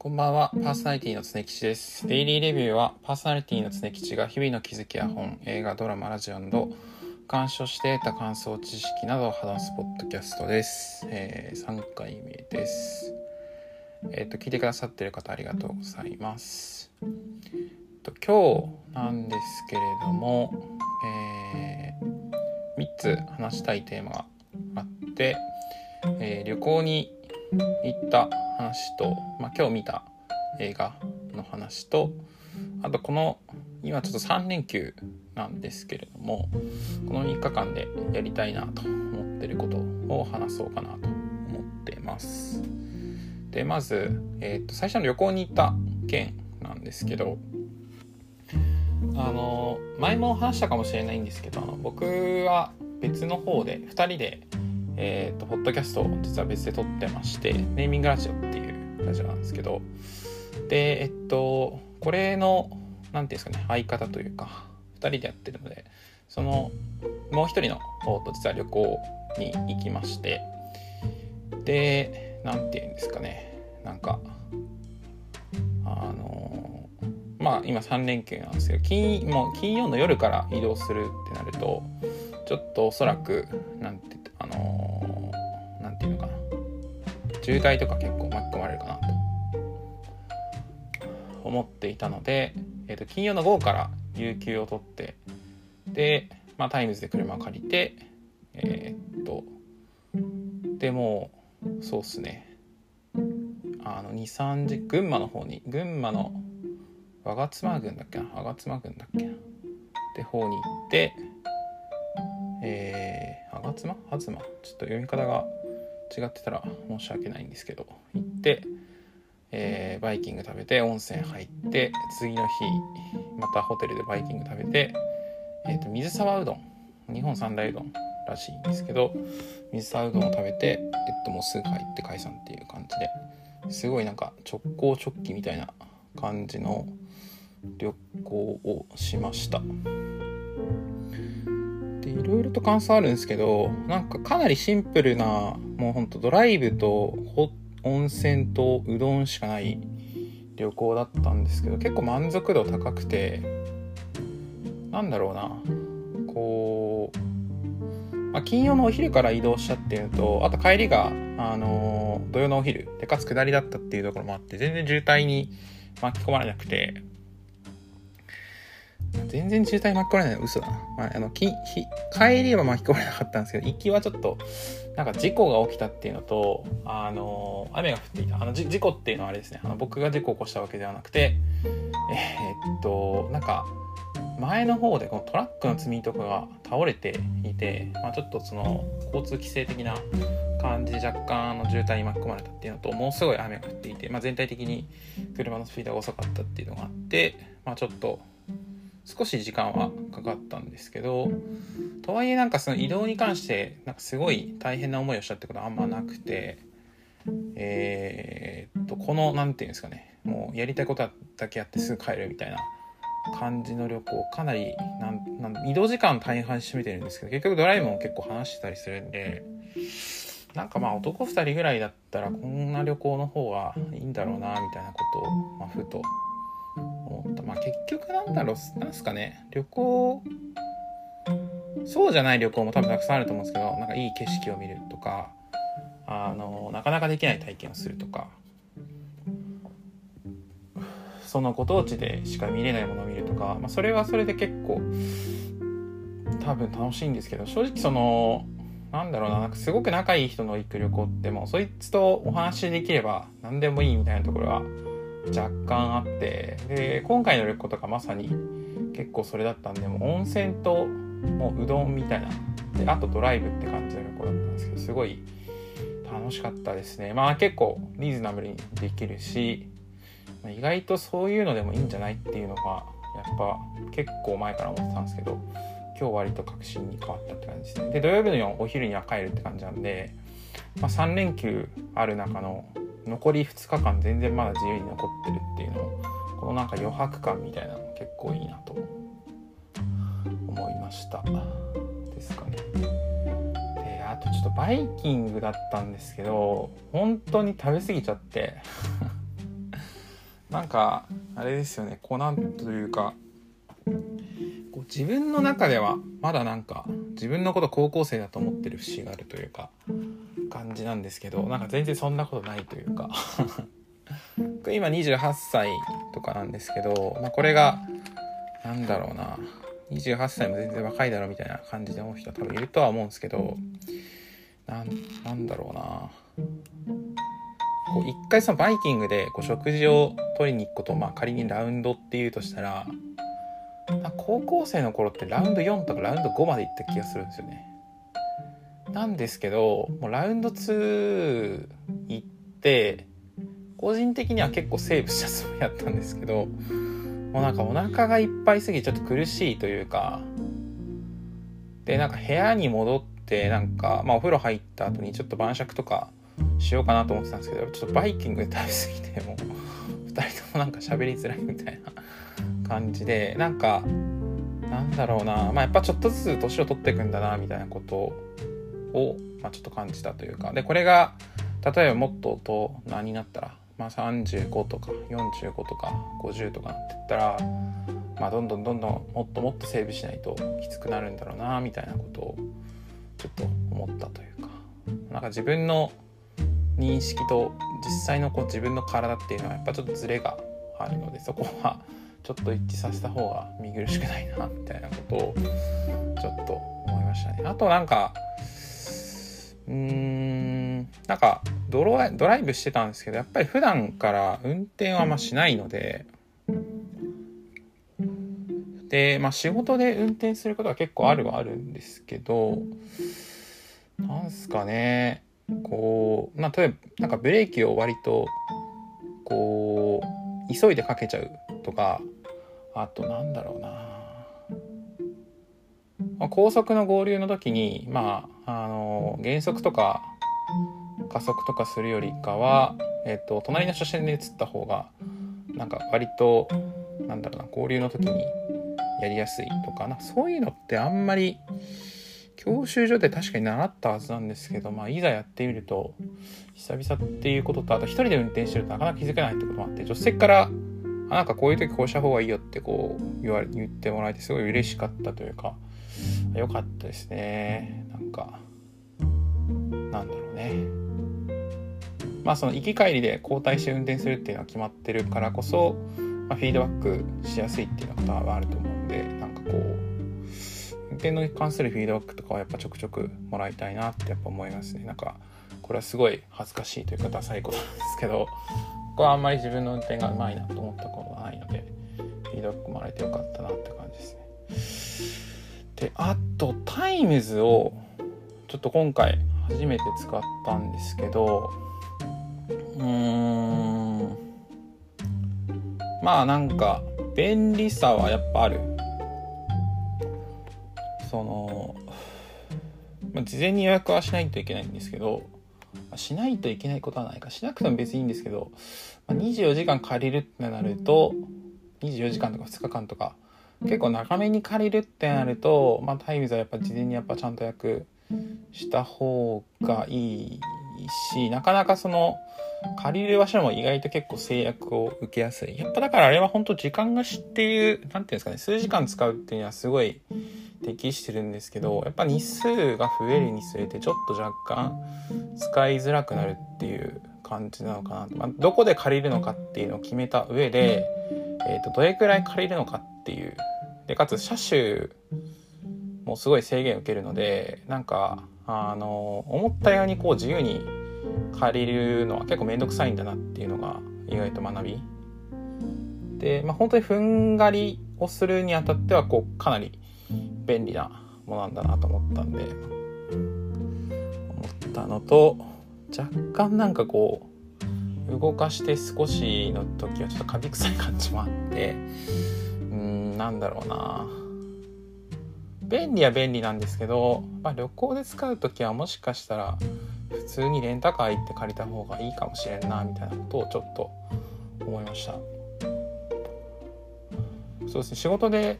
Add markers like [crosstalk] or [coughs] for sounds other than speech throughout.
こんばんは、パーソナリティの常吉です。デイリーレビューは、パーソナリティの常吉が日々の気づきや本、映画、ドラマ、ラジオなど、鑑賞して得た感想、知識などを話すポッドキャストです。えー3回目です。えっ、と、聞いてくださってる方ありがとうございます。えっと今日なんですけれども、え3つ話したいテーマがあって、えー旅行に行った話と、まあ、今日見た映画の話とあとこの今ちょっと3連休なんですけれどもこの3日間でやりたいなと思ってることを話そうかなと思ってます。でまず、えー、と最初の旅行に行った件なんですけどあの前も話したかもしれないんですけど僕は別の方で2人でえー、とポッドキャストを実は別で撮ってましてネーミングラジオっていうラジオなん。ですけどでえっとこれの何ていうん。ですかね相方というか2人でやってるのでそのもう一人の方と実は旅行に行きましてで何て言うん。ですかねなん。かあのまあ今3連休なん。ですけど金もう金曜の夜から移動するってなるとちょっとおそらくなん。てあのーなん。ていうのかな渋滞とか結構巻き込まれるかな思っていたので、えー、と金曜の午後から有給を取ってで、まあ、タイムズで車を借りてえーっとでもそうっすね。あの23時群馬の方に群馬の吾妻郡だっけな？吾妻郡だっけな？って方に行ってえー、あがつまはずまちょっと読み方が違ってたら申し訳ないんですけど行って、えーバイキング食べて温泉入って次の日またホテルでバイキング食べて、えー、と水沢うどん日本三大うどんらしいんですけど水沢うどんを食べて、えっと、もうすぐ帰って解散っていう感じですごいなんか直行直帰みたいな感じの旅行をしました。でいろいろと感想あるんですけどなんかかなりシンプルなもうほんとドライブとホ温泉とうどんしかない旅行だったんですけど結構満足度高くてなんだろうな。こう、まあ、金曜のお昼から移動したっていうのとあと帰りが、あの土曜のお昼でかつ下りだったっていうところもあって全然渋滞に巻き込まれなくて全然渋滞巻き込まれない嘘だ。まあ、あの、き、ひ、帰りは巻き込まれなかったんですけど、行きはちょっと、なんか事故が起きたっていうのと、あの、雨が降っていた。あの、じ事故っていうのはあれですね。あの、僕が事故を起こしたわけではなくて、えーっと、なんか、前の方でこのトラックの積みとかが倒れていて、まあ、ちょっとその交通規制的な感じで若干の渋滞に巻き込まれたっていうのともうすごい雨が降っていて、まあ、全体的に車のスピードが遅かったっていうのがあって、まあ、ちょっと少し時間はかかったんですけどとはいえなんかその移動に関してなんかすごい大変な思いをしたってことはあんまなくてえーとこの何て言うんですかねもうやりたいことだけやってすぐ帰るみたいな感じの旅行かなりなんなん移動時間大半占めてるんですけど結局ドライブも結構話してたりするんでなんかまあ男2人ぐらいだったらこんな旅行の方がいいんだろうなみたいなことを、まあ、ふと思った。まあ結局なんだろうなんすかね。旅行そうじゃない旅行も多分たくさんあると思うんですけどなんかいい景色を見るとかあのなかなかできない体験をするとか。そのご当地でしか見れないものを見るとか、まあ、それはそれで結構多分楽しいんですけど正直そのなんだろうななんかすごく仲いい人の行く旅行ってもうそいつとお話しできれば何でもいいみたいなところは若干あってで今回の旅行とかまさに結構それだったんでもう温泉ともううどんみたいな。であとドライブって感じの旅行だったんですけどすごい楽しかったですね。まあ結構リーズナブルにできるし意外とそういうのでもいいんじゃないっていうのがやっぱ結構前から思ってたんですけど今日割と確信に変わったって感じですね。で土曜日のお昼には帰るって感じなんで、まあ、3連休ある中の残り2日間全然まだ自由に残ってるっていうのをこのなんか余白感みたいなの結構いいなと思いました。ですかね。であとちょっとバイキングだったんですけど本当に食べ過ぎちゃって。[laughs] なんかあれですよねこうなんというかこう自分の中ではまだなんか自分のこと高校生だと思ってる節があるというか感じなんですけどなんか全然そんなことないというか。今28歳とかなんですけど、まあ、これがなんだろうな。28歳も全然若いだろみたいな感じで思う人は多分いるとは思うんですけどなんなんだろうな。こう一回そのバイキングでこう食事を取りに行くことをまあ仮にラウンドっていうとしたら高校生の頃ってラウンド4とかラウンド5まで行った気がするんですよね。なんですけどもうラウンド2行って個人的には結構セーブしたつもりだったんですけどもうなんかお腹がいっぱいすぎてちょっと苦しいというかでなんか部屋に戻ってなんかまあお風呂入った後にちょっと晩酌とかしようかなと思ってたんですけどちょっとバイキングで食べ過ぎてもう2人ともなんか喋りづらいみたいな感じでなんかなんだろうなまあやっぱちょっとずつ年を取っていくんだなみたいなことを、をまあ、ちょっと感じたというかでこれが例えばもっと大人になったら、まあ、35とか45とか50とかってったら、まあ、どんどんどんどんもっともっと整備しないときつくなるんだろうなみたいなことをちょっと思ったというかなんか自分の認識と実際のこう自分の体っていうのはやっぱちょっとズレがあるのでそこはちょっと一致させた方が見苦しくないなみたいなことをちょっと思いましたね。あとなんかうん。なんかドラドライブしてたんですけどやっぱり普段から運転はまあしないので。でまあ仕事で運転することは結構あるはあるんですけどなんすかね。こう、まあ、例えば、なんかブレーキを割と、こう、急いでかけちゃうとか、あとなんだろうな、まあ、高速の合流の時に、まあ、あの、減速とか加速とかするよりかは、えっ、と、隣の車線で映った方が、なんか割と、なんだろうな、合流の時にやりやすいとかな、そういうのってあんまり、教習所で確かに習ったはずなんですけど、まあ、いざやってみると、久々っていうことと、あと一人で運転してるとなかなか気づけないってこともあって、助手席から、あ、なんかこういう時こうした方がいいよってこう言われ、言ってもらえてすごい嬉しかったというか、良かったですね。なんか、なんだろうね。まあその行き帰りで交代して運転するっていうのは決まってるからこそ、まあ、フィードバックしやすいっていうことはあると思うんで、なんかこう運、転に関するフィードバックとかはやっぱちょくちょくもらいたいなってやっぱ思いますねなんかこれはすごい恥ずかしいというかダサいことなんですけどここはあんまり自分の運転がうまいなと思ったことがないのでフィードバックもらえてよかったなって感じですねであとタイムズをちょっと今回初めて使ったんですけどうん。まあなんか便利さはやっぱある。その、まあ、事前に予約はしないといけないんですけど、しないといけないことはないか。しなくても別にいいんですけど、まあ、24時間借りるってなると24時間とか2日間とか結構長めに借りるってなると、まあ、タイムズはやっぱ事前にやっぱちゃんと予約した方がいいしなかなかその借りる場所も意外と結構制約を受けやすい。やっぱだからあれは本当時間貸しっていう何ていうんですかね数時間使うっていうのはすごい適してるんですけどやっぱ日数が増えるにつれてちょっと若干使いづらくなるっていう感じなのかな、まあ、どこで借りるのかっていうのを決めた上で、えー、とどれくらい借りるのかっていう。でかつ車種もすごい制限を受けるのでなんかあの思ったようにこう自由に借りるのは結構面倒くさいんだなっていうのが意外と学び。で、まあ、本当にふんがりをするにあたってはこうかなり便利なものなんだなと思ったんで思ったのと若干なんかこう動かして少しの時はちょっとカビ臭い感じもあってなんだろうな。便利は便利なんですけど、まあ、旅行で使う時はもしかしたら普通にレンタカー行って借りた方がいいかもしれんなみたいなことをちょっと思いました。そうですね。仕事で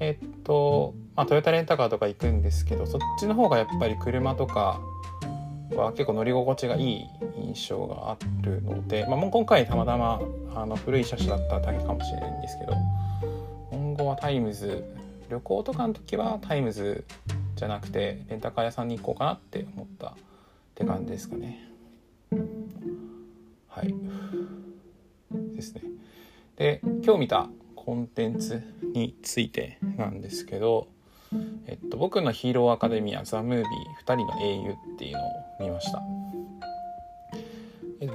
えっと、まあ、トヨタレンタカーとか行くんですけどそっちの方がやっぱり車とかは結構乗り心地がいい印象があるので、まあ、もう今回たまたまあの古い車種だっただけかもしれないんですけどはタイムズ。旅行とかの時はタイムズじゃなくてレンタカー屋さんに行こうかなって思ったって感じですかね。はい。ですね。で今日見たコンテンツについてなんですけどえっと、僕のヒーローアカデミアザ・ムービー2人の英雄っていうのを見ました。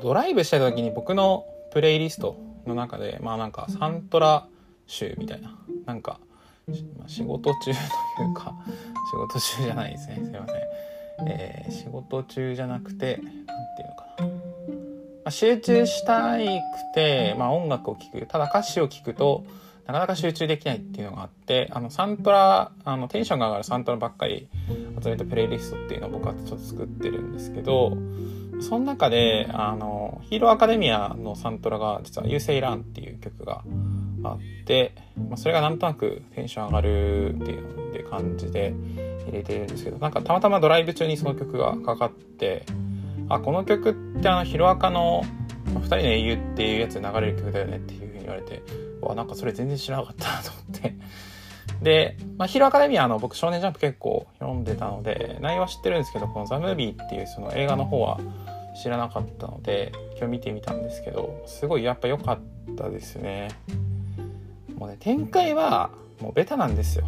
ドライブした時に僕のプレイリストの中で、まあなんかサントラ集みたいな、なんか仕事中というか、[laughs] 仕事中じゃないですね。すいません。えー、仕事中じゃなくて、なんていうのかな。まあ、集中したいくて、まあ音楽を聴く。ただ歌詞を聴くと、なかなか集中できないっていうのがあってあのサントラあのテンションが上がるサントラばっかり集めたプレイリストっていうのを僕はちょっと作ってるんですけどその中であのヒーローアカデミアのサントラが実は「You Say Run」っていう曲があって、まあ、それがなんとなくテンション上がるっていう感じで入れてるんですけどなんかたまたまドライブ中にその曲がかかってあこの曲ってあのヒロアカの「二人の英雄」っていうやつで流れる曲だよねっていうふうに言われてわ、なんかそれ全然知らなかったなと思って。[laughs] で、まあ、ヒロアカデミアの僕少年ジャンプ結構読んでたので、内容は知ってるんですけど、このザ・ムービーっていうその映画の方は知らなかったので、今日見てみたんですけど、すごいやっぱ良かったですね。もうね、展開はもうベタなんですよ。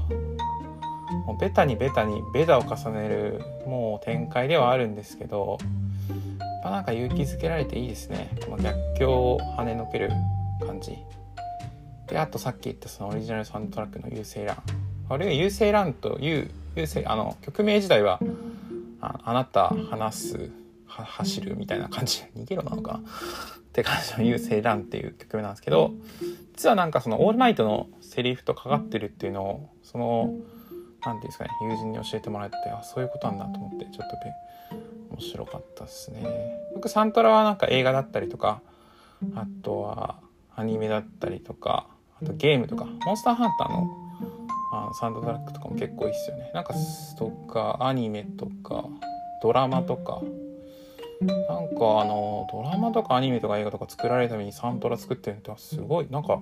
もうベタにベタにベタを重ねるもう展開ではあるんですけど、やっぱなんか勇気づけられていいですね。この逆境を跳ねのける感じ。であとさっき言ったそのオリジナルサウンドトラックの「優勢ラン」あるいは「優勢ラン」という優勢あの曲名自体はああなた話す走るみたいな感じ。逃げろなのか。なって感じの「優勢ラン」っていう曲名なんですけど実はなんかそのオールマイトのセリフとかかってるっていうのをその何ていうんですかね友人に教えてもらってあそういうことなんだと思ってちょっと面白かったですね。僕サントラはなんか映画だったりとかあとはアニメだったりとかあとゲームとか、モンスターハンターのあのサウンドトラックとかも結構いいっすよね。なんか、とか、アニメとか、ドラマとか、なんかあの、ドラマとかアニメとか映画とか作られるためにサントラ作ってるってすごい、なんか、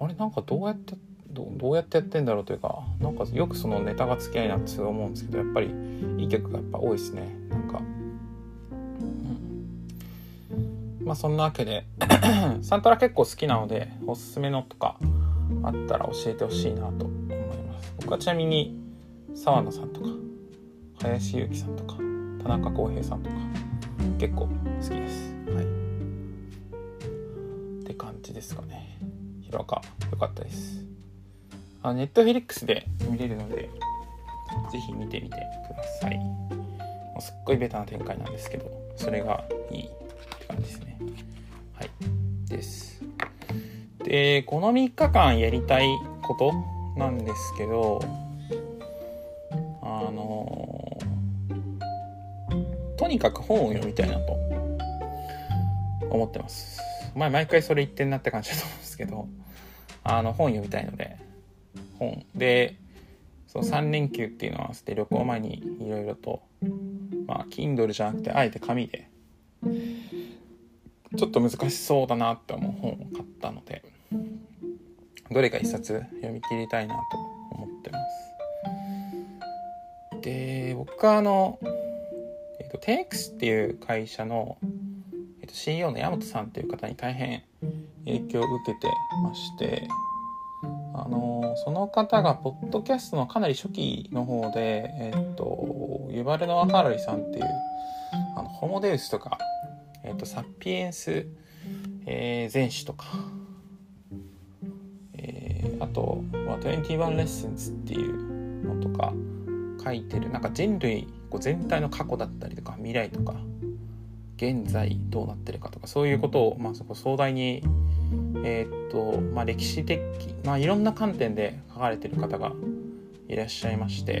あれなんかどうやってどどうやってやってんだろうというかなんかよくそのネタが付き合いなって思うんですけどやっぱりいい曲がやっぱ多いですね。なんか、うん、まあそんなわけで [coughs] サントラ結構好きなのでおすすめのとかあったら教えてほしいなと思います。僕はちなみに沢野さんとか林裕樹さんとか田中康平さんとか結構好きです。はい。って感じですかね。ヒロアカ良かったです。あネットフィリックスで見れるのでぜひ見てみてください。もうすっごいベタな展開なんですけどそれがいいって感じですね。はい。です。で、この3日間やりたいことなんですけど、とにかく本を読みたいなと思ってます。前毎回それ言ってんなって感じだと思うんですけど、あの本読みたいので、本。で、その3連休っていうのは合わせて旅行前にいろいろと、まあ、Kindle じゃなくて、あえて紙でちょっと難しそうだなって思う本を買ったのでどれか一冊読み切りたいなと思ってますで僕はあの、と、10X っていう会社の、えーと、CEO の山本さんっていう方に大変影響を受けてましてあのその方がポッドキャストのかなり初期の方で、えっ、とユバルノア・ハラリさんっていうあのホモデウスとかえっ、と、サピエンス、えー、全史とか、えー、あと、まあ、21レッスンズっていうのとか書いてる、なんか人類こう全体の過去だったりとか、未来とか、現在どうなってるかとか、そういうことを、まあ、そこ壮大に、えっ、と、まあ、歴史的、まあ、いろんな観点で書かれてる方がいらっしゃいまして、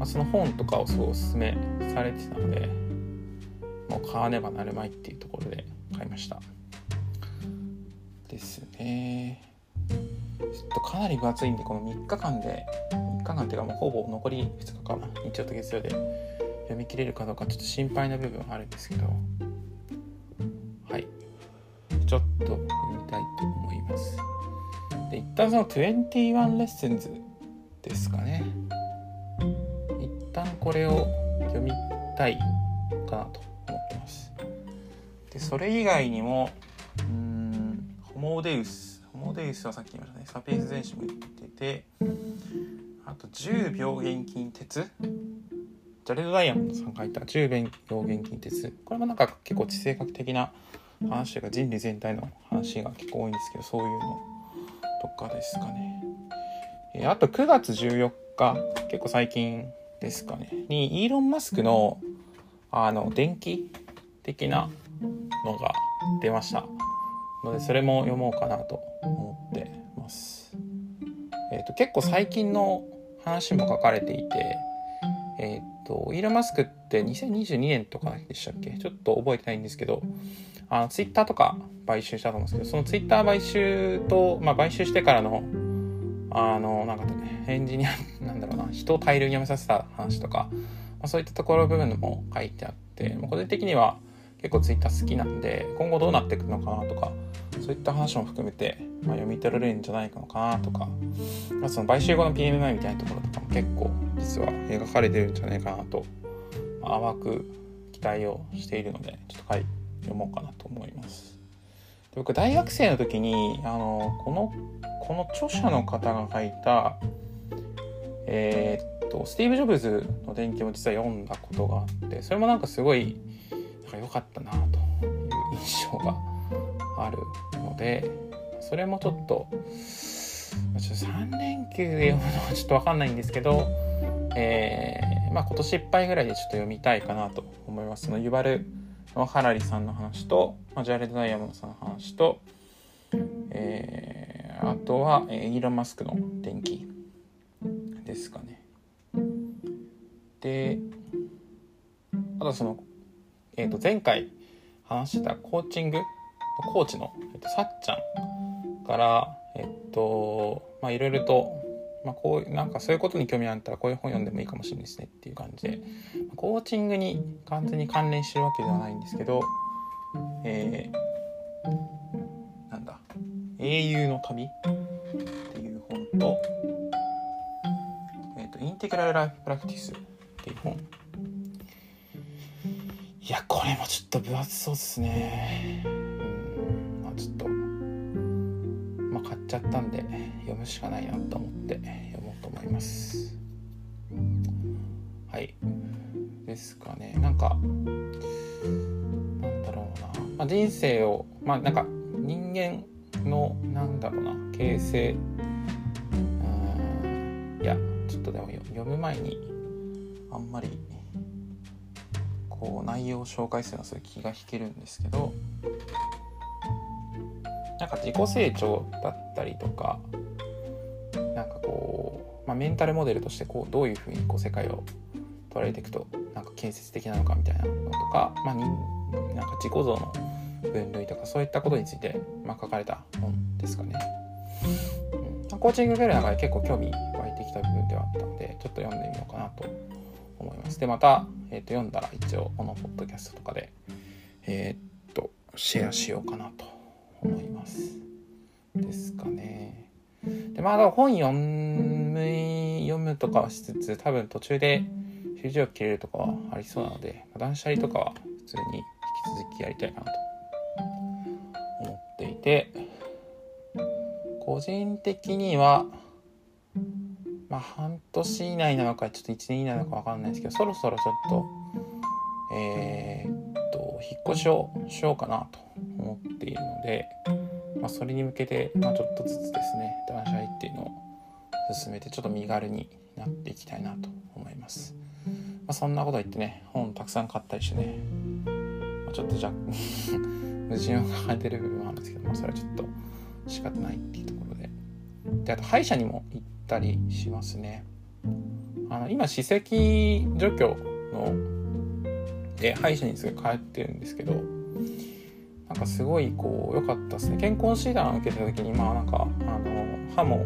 まあ、その本とかをすごいおすすめされてたので、もう買わねばなるまいっていうところで買いました。ですね。ちょっとかなり分厚いんでこの3日間で3日間っていうかもうほぼ残り2日かな日曜と月曜で読み切れるかどうかちょっと心配な部分あるんですけど。はい。ちょっと読みたいと思います。で一旦その21レッスンズですかね。一旦これを読みたいかなと思ってます。でそれ以外にもうんホモデウスホモデウスはさっき言いましたね。サピエンス全史も言っててあと10病原菌鉄。ジャレド・ダイヤモンドさんが書いた。10病原菌鉄。これもなんか結構地政学的な話というか人類全体の話が結構多いんですけどそういうのとかですかね。えあと9月14日結構最近ですかね。にイーロン・マスクのあの電気的なのが出ました。のでそれも読もうかなと思ってます。えーと、結構最近の話も書かれていて、えっ、ー、とイーロン・マスクって2022年とかでしたっけ？ちょっと覚えてないんですけどあのツイッターとか買収したと思うんですけどそのツイッター買収と、まあ、買収してからのあのなんかねエンジニア [laughs] なんだろうな人を大量に辞めさせた話とか、まあ、そういったところ部分も書いてあって、個人的には結構ツイッター好きなんで今後どうなっていくのかなとかそういった話も含めて、まあ、読み取られるんじゃないのかなとか、まあ、その買収後の PMI みたいなところとかも結構実は描かれてるんじゃないかなと、まあ、淡く期待をしているのでちょっと書い読もうかなと思います。で僕大学生の時にあのこのこの著者の方が書いたえー、っとスティーブ・ジョブズの伝記も実は読んだことがあってそれもなんかすごいか良かったなという印象があるのでそれもちょっとちょっと3連休で読むのはちょっと分かんないんですけど、えー、まあ、今年いっぱいぐらいでちょっと読みたいかなと思います。そのユバルハラリさんの話と、まあ、ジャレド・ダイヤモンドさんの話と、えー、あとは、えー、イーロン・マスクの電気ですかね。で、あとその、えっ、ー、と、前回話したコーチングのコーチの、えーと、さっちゃんから、えっ、ー、と、まあ、いろいろとまあ、こうなんかそういうことに興味あったらこういう本読んでもいいかもしれないですねっていう感じでコーチングに完全に関連してるわけではないんですけど、えー、なんだ「英雄の旅」っていう本と「えーと、インテグラル・ライフ・プラクティス」っていう本いやこれもちょっと分厚そうですね。うん。まあちょっとまあ買っちゃったんで読むしかないなと思って読もうと思います。はい。ですかね。なんかなんだろうな、まあ、人生をまあなんか人間のなんだろうな形成いやちょっとでも読む前にあんまりこう内容を紹介するのはそういう気が引けるんですけどなんか自己成長だったりとかなんかこう、まあ、メンタルモデルとしてこうどういうふうにこう世界を捉えていくとなんか建設的なのかみたいなのとか,、まあ、になんか自己像の分類とかそういったことについて、まあ、書かれた本ですかね。うん、コーチングぐらいの中で結構興味湧いてきた部分ではあったのでちょっと読んでみようかなと思います。でまた、えー、と読んだら一応このポッドキャストとかでえー、っとシェアしようかなと思います。ですかね。でまあ本読む読むとかはしつつ多分途中で集中力切れるとかはありそうなので、断捨離とかは普通に引き続きやりたいなと思っていて個人的にはまあ半年以内なのかちょっと1年以内なのか分かんないですけどそろそろちょっとえー、っと引っ越しをしようかなと思っているので、まあ、それに向けて、まあ、ちょっとずつですね断捨離っていうのを進めてちょっと身軽になっていきたいなと思います。まあ、そんなこと言ってね本たくさん買ったりしてね、まあ、ちょっと若干 [laughs] 矛盾を抱えてる部分はあるんですけど、まあ、それはちょっと仕方ないっていうところでであと歯医者にも行ったりしますね。あの今歯石除去ので歯医者にすぐ帰ってるんですけどなんかすごいこう良かったですね。健康診断を受けた時にまあなんかあの歯も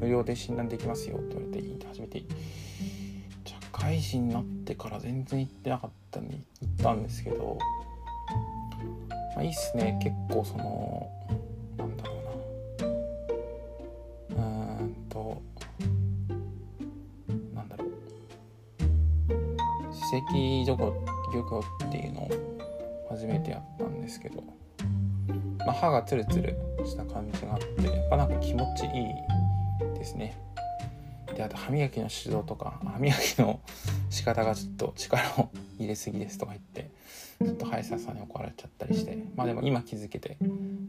無料で診断できますよって言われてて初めて社会人になってから全然行ってなかったんで行ったんですけど、まあ、いいっすね。結構その跡漁港漁港っていうのを初めてやったんですけど、まあ、歯がツルツルした感じがあってやっぱなんか気持ちいいですね。であと歯磨きの指導とか歯磨きの仕方がちょっと力を入れすぎですとか言ってちょっと歯医者さんに怒られちゃったりしてまあでも今気づけて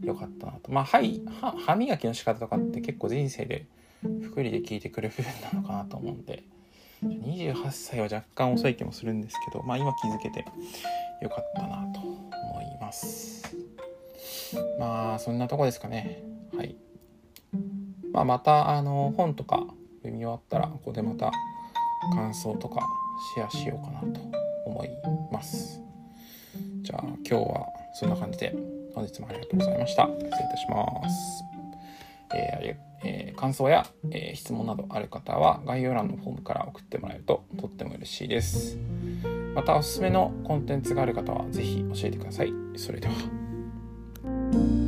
よかったなと。まあ歯歯歯磨きの仕方とかって結構人生で福利で聞いてくる部分なのかなと思うんで28歳は若干遅い気もするんですけどまあ今気づけてよかったなと思います。まあそんなとこですかね。はい。まあまたあの本とか読み終わったらここでまた感想とかシェアしようかなと思います。じゃあ今日はそんな感じで本日もありがとうございました。失礼いたします。えーえー、感想や、えー、質問などある方は概要欄のフォームから送ってもらえるととっても嬉しいです。またおすすめのコンテンツがある方は是非教えてください。それでは。